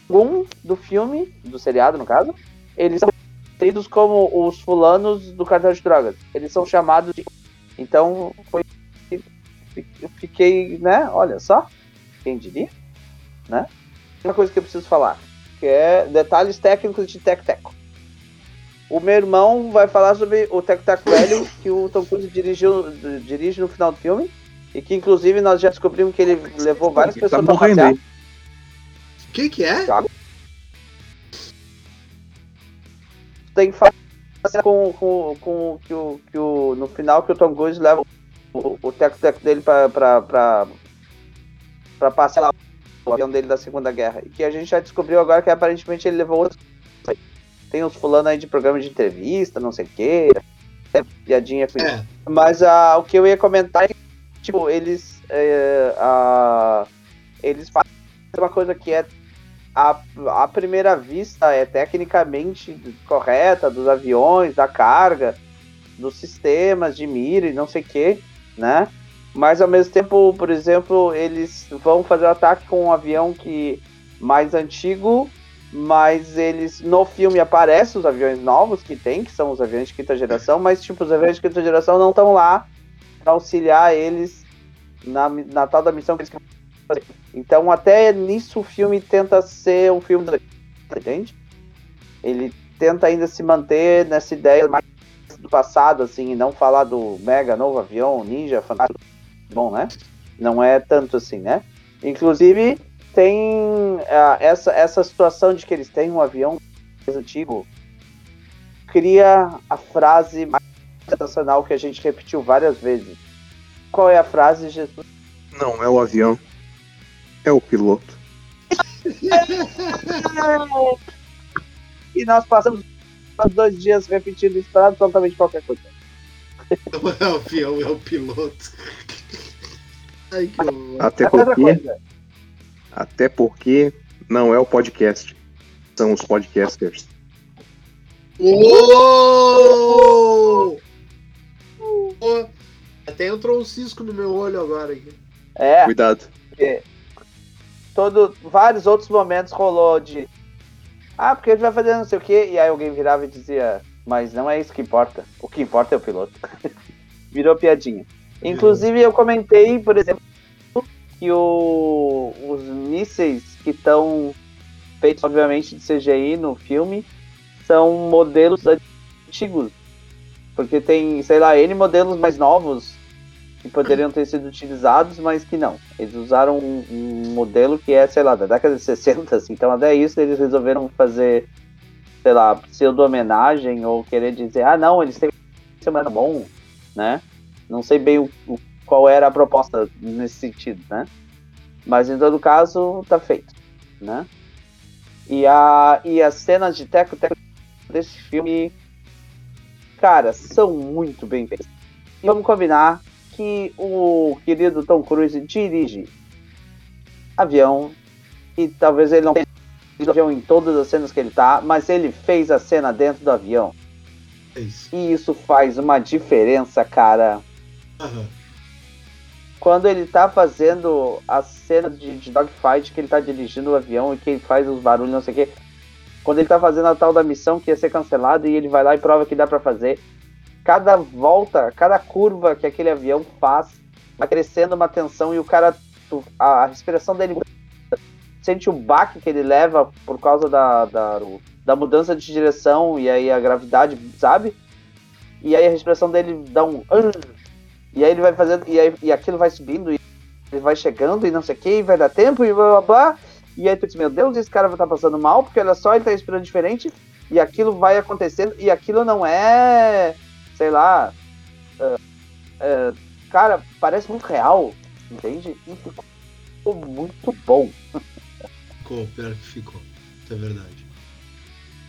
algum do filme, do seriado, no caso, eles são tidos como os fulanos do cartel de drogas. Eles são chamados de. Então, foi. Eu fiquei, né? Olha só. Quem diria? Né? Uma coisa que eu preciso falar, que é detalhes técnicos de Tec Teco. O meu irmão vai falar sobre o Tec Teco velho que o Tom Cruise dirigiu, dirige no final do filme. E que inclusive nós já descobrimos que ele levou várias Tá pessoas pra morrendo passear. O que que é? tem que fazer com, com, com que, o, que o. No final que o Tom Cruise leva o, o teco-teco dele pra, pra, pra, pra passar lá o avião dele da Segunda Guerra. E que a gente já descobriu agora que aparentemente ele levou outros. Tem uns fulano aí de programa de entrevista, não sei o quê. É piadinha com isso. É. Mas ah, o que eu ia comentar é que, tipo, eles. é, ah, eles fazem uma coisa que é. A, à primeira vista é tecnicamente correta dos aviões, da carga, dos sistemas de mira e não sei o que, né? Mas ao mesmo tempo, por exemplo, eles vão fazer o ataque com um avião que mais antigo, mas eles no filme aparecem os aviões novos que tem, que são os aviões de quinta geração, mas tipo os aviões de quinta geração não estão lá para auxiliar eles na, na tal da missão que eles querem fazer. Então até nisso o filme tenta ser um filme, entende? Ele tenta ainda se manter nessa ideia mais do passado, assim, e não falar do mega novo avião, ninja, fantástico, bom, né? Não é tanto assim, né? Inclusive, tem ah, essa, essa situação de que eles têm um avião mais antigo, cria a frase sensacional que a gente repetiu várias vezes. Qual é a frase, Jesus? Não é o avião, é o piloto. E nós passamos os dois dias repetindo isso para absolutamente qualquer coisa. Não é o avião, é o piloto. Ai, que. Até porque, até porque não é o podcast, são os podcasters. Uou! Pô, Até entrou um cisco no meu olho agora. aqui. é, Cuidado. Todo, vários outros momentos rolou de. Ah, porque a gente vai fazer não sei o quê. E aí alguém virava e dizia, mas não é isso que importa. O que importa é o piloto. Virou piadinha. Inclusive, eu comentei, por exemplo, que o, os mísseis que estão feitos, obviamente, de CGI no filme são modelos antigos. Porque tem, sei lá, N modelos mais novos que poderiam ter sido utilizados, mas que não. Eles usaram um, um modelo que é, sei lá, da década de 60, assim. Então, até isso, eles resolveram fazer, sei lá, pseudo-homenagem ou querer dizer, ah, não, eles têm ser mais bom, né? Não sei bem o, o, qual era a proposta nesse sentido, né? Mas, em todo caso, tá feito, né? E, a, e as cenas de teco-teco desse filme, cara, são muito bem feitas. E vamos combinar que o querido Tom Cruise dirige avião e talvez ele não tenha avião em todas as cenas que ele tá, mas ele fez a cena dentro do avião. É isso. E isso faz uma diferença, cara. Aham. Quando ele tá fazendo a cena de, de dogfight, que ele tá dirigindo o avião e que ele faz os barulhos, não sei o quê. Quando ele tá fazendo a tal da missão que ia ser cancelada e ele vai lá e prova que dá pra fazer. Cada volta, cada curva que aquele avião faz, vai crescendo uma tensão e o cara, a respiração dele sente o baque que ele leva por causa da, da, da mudança de direção e aí a gravidade, sabe? E aí a respiração dele dá um. E aí ele vai fazendo. E, aí, e aquilo vai subindo, e ele vai chegando e não sei o que, e vai dar tempo, e blá blá blá. E aí tu diz, meu Deus, esse cara vai estar passando mal, porque olha só, ele tá respirando diferente, e aquilo vai acontecendo, e aquilo não é. sei lá. ah, ah, cara, parece muito real, entende? E ficou muito bom. Ficou, pior que ficou. É verdade.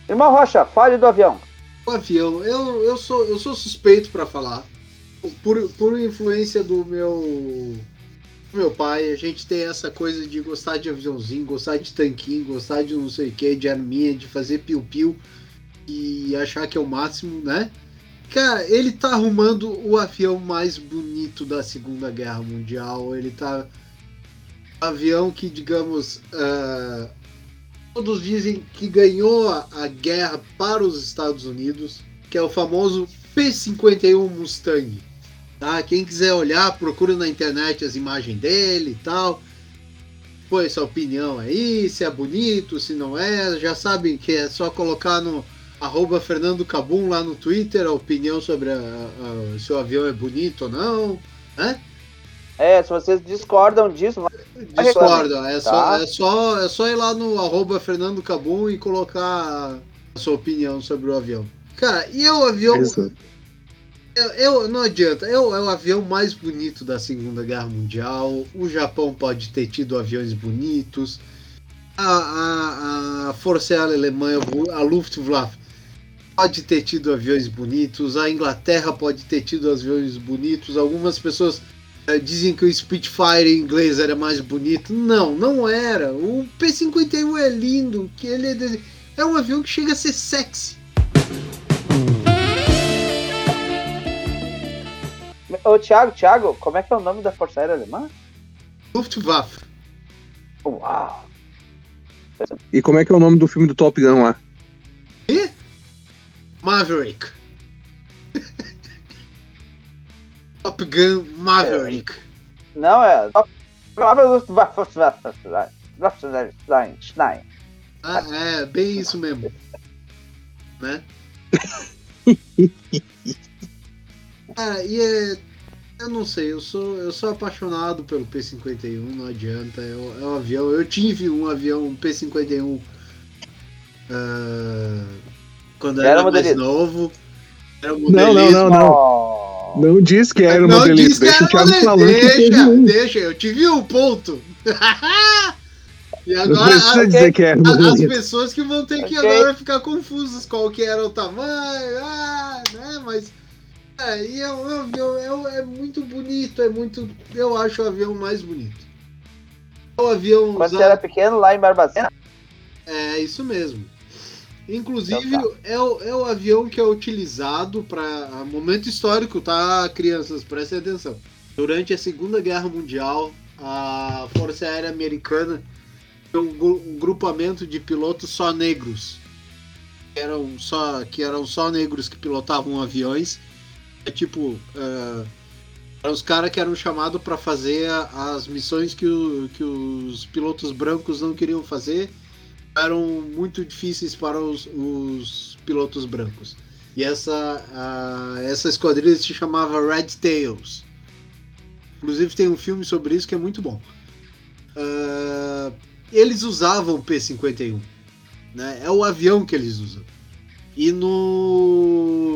Irmão Rocha, fale do avião. O avião, eu, eu, sou, eu sou suspeito pra falar. Por, por influência do meu, meu pai, a gente tem essa coisa de gostar de aviãozinho, gostar de tanquinho, gostar de não sei o que, de arminha, de fazer piu-piu e achar que é o máximo, né? Cara, ele tá arrumando o avião mais bonito da Segunda Guerra Mundial. Ele tá. Avião que, digamos. ah, todos dizem que ganhou a guerra para os Estados Unidos, que é o famoso P-51 Mustang. Tá? Quem quiser olhar, procura na internet as imagens dele e tal. Põe sua opinião aí, se é bonito, se não é. Já sabem que é só colocar no arroba Fernando Cabum lá no Twitter a opinião sobre a- a- se o avião é bonito ou não. Né? É, se vocês discordam disso, Discordo, é, Tá. só, é, só, é só ir lá no arroba Fernando Cabum e colocar a sua opinião sobre o avião. Cara, e é o avião. Exato. É, é- não adianta, é o, é o avião mais bonito da Segunda Guerra Mundial. O Japão pode ter tido aviões bonitos. A, a, a Força Aérea Alemã, a Luftwaffe, pode ter tido aviões bonitos. A Inglaterra pode ter tido aviões bonitos. Algumas pessoas eh, dizem que o Spitfire inglês era mais bonito. Não, não era. O P-51 é lindo. Que ele é, de- é um avião que chega a ser sexy. Ô, Thiago, Thiago, como é que é o nome da Força Aérea Alemã? Luftwaffe. Uau! E como é que é o nome do filme do Top Gun lá? Maverick. Top Gun Maverick. Não, é. Stein. Ah, é, bem isso mesmo. Né? Cara, e é. Eu não sei, eu sou, eu sou apaixonado pelo P-51, não adianta. É o, é um avião. Eu tive um avião, um P-51. ah, quando Era era, mais modelito. novo. Era um Não, não, não, não. Não diz que era o não modelito, diz que deixa era o Thiago modelito. falando que teve Deixa, um. deixa, eu tive um ponto. e Não agora precisa a- dizer que era as pessoas que vão ter que agora ficar confusas qual que era o tamanho, ah, né? Mas é, e é, um avião é, um- é muito bonito, é muito. Eu acho o avião mais bonito. O avião Quando você usado- era pequeno, lá em Barbacena? é isso mesmo. Inclusive, Então é, o, é o avião que é utilizado para momento histórico, tá, crianças? Prestem atenção. Durante a Segunda Guerra Mundial, a Força Aérea Americana tinha um, um grupamento de pilotos só negros. Que eram só, que eram só negros que pilotavam aviões. É tipo. eram os caras que eram chamados para fazer as missões que, o- que os pilotos brancos não queriam fazer. Eram muito difíceis para os, os pilotos brancos. E essa, a- essa esquadrilha se chamava Red Tails. Inclusive tem um filme sobre isso que é muito bom. Ah, eles usavam o P-51. Né? É o avião que eles usam. E no,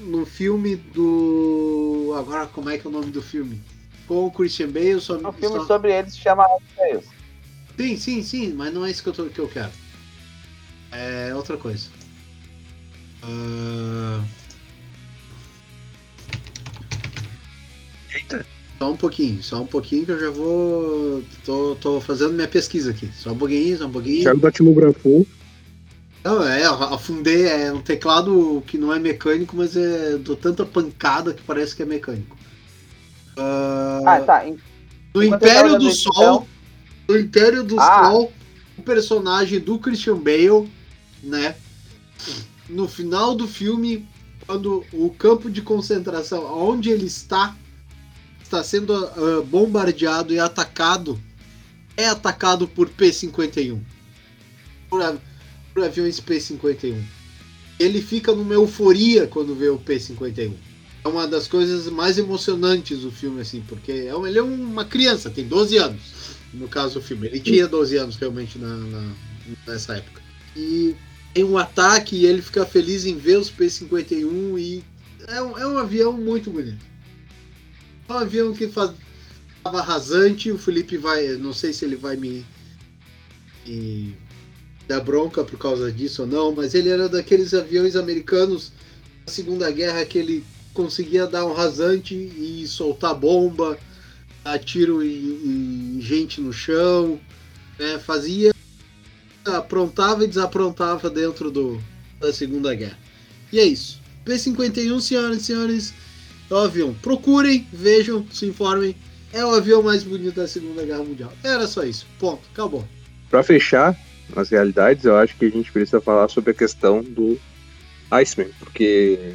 no filme do. Agora, como é que é o nome do filme? Com o Christian Bale. Só, Um filme só- sobre eles se chama Tails. Sim, sim, sim, mas não é isso que eu, tô- que eu quero. É outra coisa. Ah, Eita. Só um pouquinho, só um pouquinho que eu já vou. Tô, tô fazendo minha pesquisa aqui. Só um pouquinho, só um pouquinho. Thiago datilografou. Não, é, afundei, é um teclado que não é mecânico, mas é dou tanta pancada que parece que é mecânico. Ah, Ah, tá. no Império do Sol, então- no Império do Ah. Sol, o personagem do Christian Bale, né? No final do filme, quando o campo de concentração, onde ele está, está sendo ah, bombardeado e atacado, é atacado por P-51. Por, a- por aviões P-51. Ele fica numa euforia quando vê o P-51. É uma das coisas mais emocionantes do filme, assim, porque é ele é uma criança, tem 12 anos, no caso do filme. Ele tinha 12 anos realmente na, na- nessa época. E tem um ataque e ele fica feliz em ver os P-51 e é um, é um avião muito bonito. É um avião que faz tava o Felipe vai, não sei se ele vai me, me dar bronca por causa disso ou não, mas ele era daqueles aviões americanos da Segunda Guerra que ele conseguia dar um rasante e soltar bomba, dar tiro em, em gente no chão, né? fazia, aprontava e desaprontava dentro do, da Segunda Guerra. E é isso. P-51, senhoras e senhores, é o avião. Procurem, vejam, se informem. É o avião mais bonito da Segunda Guerra Mundial. Era só isso. Ponto. Acabou. Pra fechar as realidades, eu acho que a gente precisa falar sobre a questão do Iceman, porque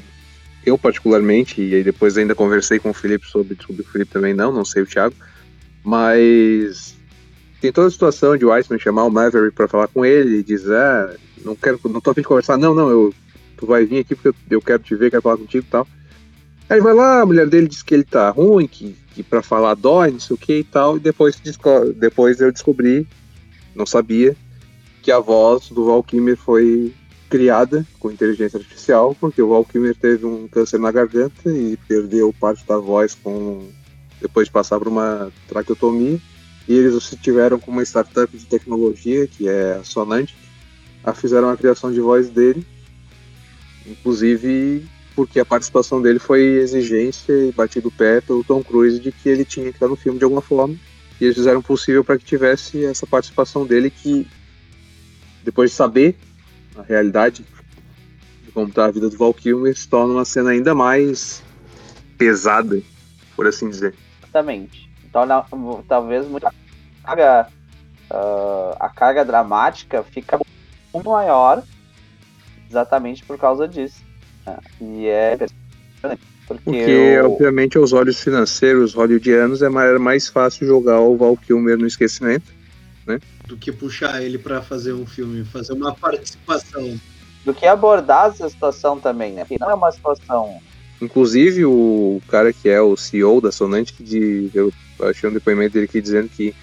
eu particularmente, e depois ainda conversei com o Felipe sobre, que o Felipe também não, não sei o Thiago, mas tem toda a situação de o Iceman chamar o Maverick pra falar com ele e dizer, ah, não quero, não tô a fim de conversar, não, não, eu, tu vai vir aqui porque eu, eu quero te ver, quero falar contigo e tal. Aí vai lá, a mulher dele diz que ele tá ruim, que, que pra falar dói, não sei o que e tal, e depois, depois eu descobri não sabia que a voz do Val Kilmer foi criada com inteligência artificial, porque o Val Kilmer teve um câncer na garganta e perdeu parte da voz com depois de passar por uma traqueotomia. E eles se tiveram com uma startup de tecnologia, que é a Sonant, a fizeram a criação de voz dele, inclusive porque a participação dele foi exigência e batido o pé pelo Tom Cruise de que ele tinha que estar no filme de alguma forma. E eles fizeram o possível para que tivesse essa participação dele que, depois de saber a realidade de como está a vida do Val Kilmer, se torna uma cena ainda mais pesada, por assim dizer. Exatamente. Então, na- talvez muita carga, ah, a carga dramática fica muito maior exatamente por causa disso. né? E é. Porque, Porque, o- obviamente, aos olhos financeiros hollywoodianos é mais, fácil jogar o Val Kilmer no esquecimento. Do que puxar ele pra fazer um filme, fazer uma participação. do que abordar essa situação também, né? Porque não é uma situação. Inclusive, o cara que é o CEO da Sonant, que de, eu achei um depoimento dele aqui dizendo que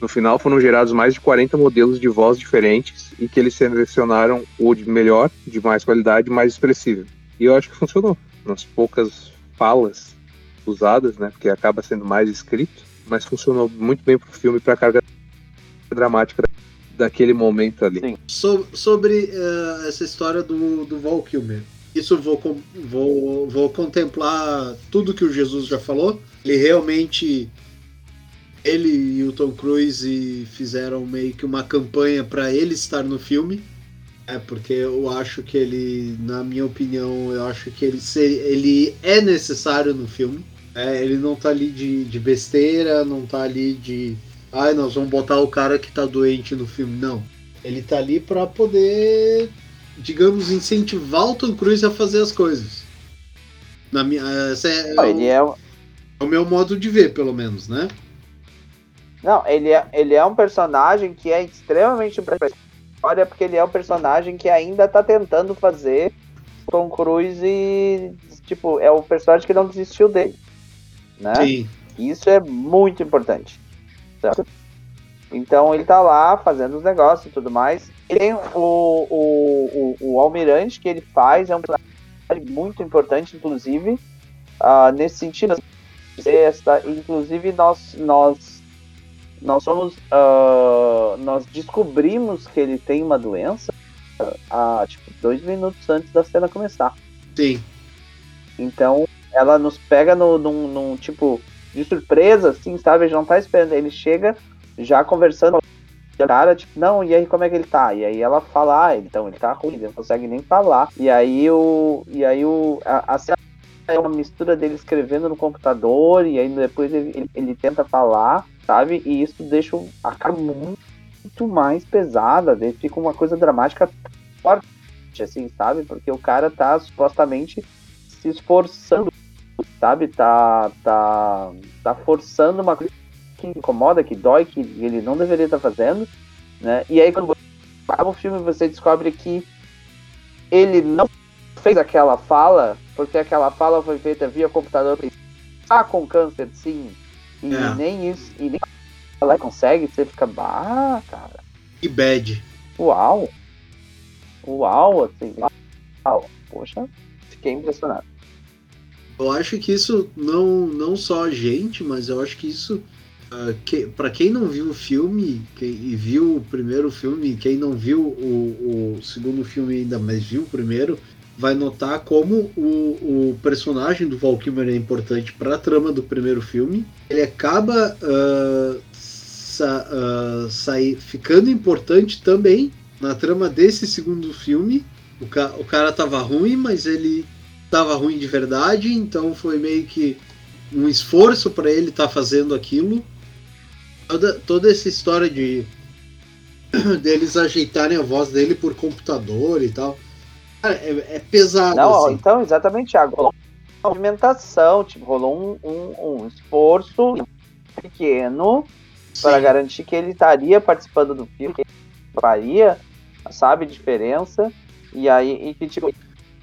no final foram gerados mais de 40 modelos de voz diferentes e que eles selecionaram o de melhor, de mais qualidade, mais expressivo. E eu acho que funcionou. Nas poucas falas usadas, né? Porque acaba sendo mais escrito, mas funcionou muito bem pro filme e pra carga dramática daquele momento ali. Sim. So- sobre eh, essa história do, do Val Kilmer. Isso vou, com- vou, vou contemplar tudo que o Jesus já falou. Ele realmente. Ele e o Tom Cruise fizeram meio que uma campanha para ele estar no filme. É porque eu acho que ele, na minha opinião, eu acho que ele, ser, ele é necessário no filme. É, ele não tá ali de, de besteira, não tá ali de. Ai, nós vamos botar o cara que tá doente no filme. Não. Ele tá ali pra poder, digamos, incentivar o Tom Cruise a fazer as coisas. Na minha, essa é, Não, é ele o, é, é o meu modo de ver, pelo menos, né? não, ele é, ele é um personagem que é extremamente história, porque ele é um personagem que ainda tá tentando fazer o Tom Cruise e, tipo, é o personagem que não desistiu dele. Né? Sim. Isso é muito importante. Certo? Então ele tá lá fazendo os negócios e tudo mais. E tem o, o, o, o Almirante que ele faz, é um personagem muito importante, inclusive, ah, nesse sentido. Esta, inclusive, nós, nós, nós somos. ah, nós descobrimos que ele tem uma doença ah, tipo, dois minutos antes da cena começar. Sim. Então, ela nos pega no, num, num tipo de surpresa, assim, sabe? Gente não tá esperando. Ele chega já conversando com o cara, tipo, não, e aí como é que ele tá? E aí ela fala, ah, então ele tá ruim, ele não consegue nem falar. E aí o. E aí o. A, a é uma mistura dele escrevendo no computador, e aí depois ele, ele, ele tenta falar, sabe? E isso deixa a cara muito, muito mais pesada, daí fica uma coisa dramática forte, assim, sabe? Porque o cara tá supostamente se esforçando, sabe? Tá, tá, tá forçando uma coisa que incomoda, que dói, que ele não deveria estar fazendo, né? E aí quando você acaba o filme você descobre que ele não fez aquela fala, porque aquela fala foi feita via computador, está com câncer, sim, e É. nem isso, e nem ela consegue, você fica, bah, cara, E bad. uau, uau, assim, uau, poxa, fiquei impressionado. Eu acho que isso não, não só a gente, mas eu acho que isso. ah, que, para quem não viu o filme quem, e viu o primeiro filme, quem não viu o, o segundo filme ainda, mas viu o primeiro, vai notar como o, o personagem do Val Kilmer é importante para a trama do primeiro filme. Ele acaba ah, sa, ah, sair, ficando importante também na trama desse segundo filme. O, ca, o cara tava ruim, mas ele tava ruim de verdade, então foi meio que um esforço para ele estar fazendo aquilo. Toda, toda essa história de deles ajeitarem a voz dele por computador e tal. Cara, é, é pesado. Não, assim. então, exatamente, Thiago. Rolou uma movimentação, tipo, rolou um, um, um esforço pequeno para garantir que ele estaria participando do filme, que ele faria, sabe, diferença. E aí, e que, tipo,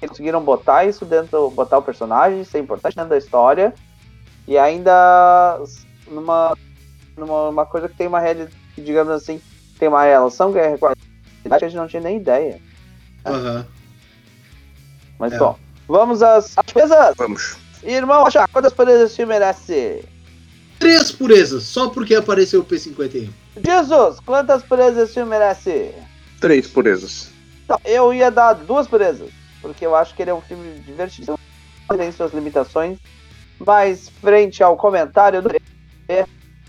conseguiram botar isso dentro, botar o personagem, ser importante dentro da história, e ainda numa, numa uma coisa que tem uma realidade, que, digamos assim, tem uma relação que é com a realidade que a gente não tinha nem ideia. Aham. Mas É. bom, vamos às às. Vamos. Irmão, acha quantas esse filme merece? Três purezas, só porque apareceu o P51. Jesus, quantas purezas esse filme merece? Três purezas. Então, eu ia dar duas purezas, porque eu acho que ele é um filme divertido, tem suas limitações, mas frente ao comentário do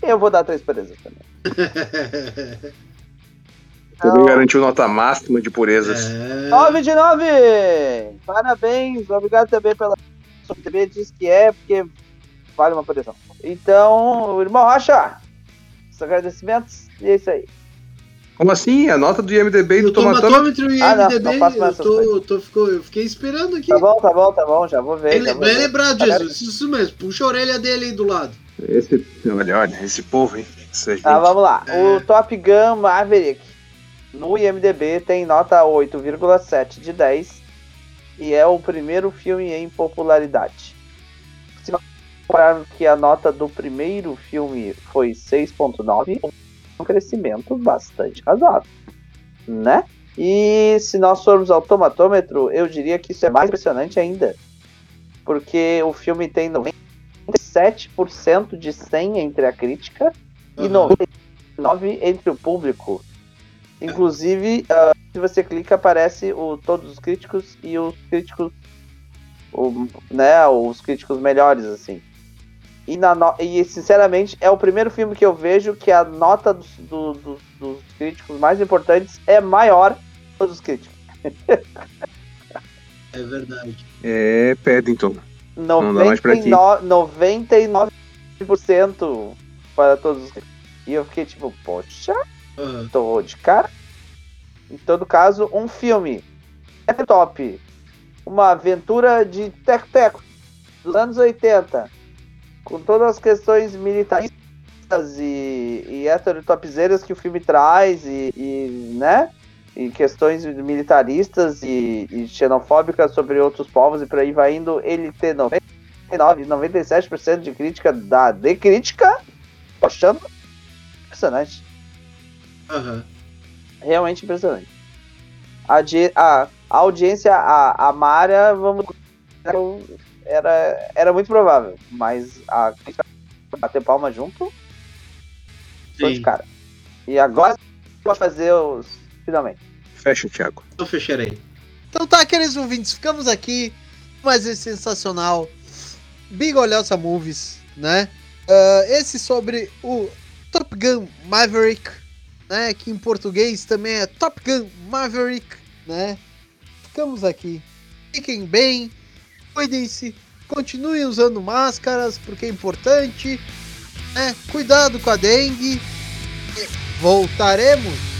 eu vou dar três purezas também. Também garantiu nota máxima de purezas. é... 9 de 9! Parabéns, obrigado também pela sua TV, diz que é, porque vale uma proteção. Então, irmão Rocha, os agradecimentos, e é isso aí. Como assim? A nota do IMDB e do Tomatômetro? tomatômetro e Ah, não, MDB, não faço mais eu, tô, tô, ficou, eu fiquei esperando aqui. Tá bom, tá bom, tá bom, já vou ver. Bem, já vou bem lembrado, Tá Jesus. Isso mesmo. Puxa a orelha dele aí do lado. Esse, olha, olha, esse povo, hein? Essa gente. Tá, vamos lá. É. O Top Gun Maverick no IMDB tem nota 8,7 de 10 e é o primeiro filme em popularidade. Se nós compararmos que a nota do primeiro filme foi 6,9, um crescimento bastante razoável, né? E se nós formos ao tomatômetro, eu diria que isso é mais impressionante ainda, porque o filme tem 97% de 100 entre a crítica e Aham. 99 entre o público. Inclusive, ah, se você clica, aparece o, todos os críticos e os críticos, o, né, os críticos melhores, assim. E, na no- e, sinceramente, é o primeiro filme que eu vejo que a nota dos, do- dos- dos críticos mais importantes é maior que todos os críticos. É verdade. É Paddington. Não dá mais pra ti. 99%, 99% para todos os. E eu fiquei tipo, poxa, Aham. tô de cara. Em todo caso, um filme é top. Uma aventura de teco-teco dos anos 80, com todas as questões militaristas e, e heterotopzeiras que o filme traz, e, e, né? E questões militaristas e, e xenofóbicas sobre outros povos e por aí vai indo. Ele ter 99, 97% de crítica da de crítica, achando impressionante Aham. realmente impressionante. A, a, a audiência, a, a Mara, vamos. Era, era muito provável, mas a bater palma junto, tô de Sim. cara. E agora pode fazer os. Finalmente. Fecha, Thiago. Eu fecharei. Então tá, queridos ouvintes, ficamos aqui com mais esse sensacional Big Olhosa Movies, né? Ah, esse sobre o Top Gun Maverick, né? Que em português também é Top Gun Maverick, né? Ficamos aqui. Fiquem bem, Cuidem-se, continuem usando máscaras porque é importante. Né? Cuidado com a dengue. Voltaremos.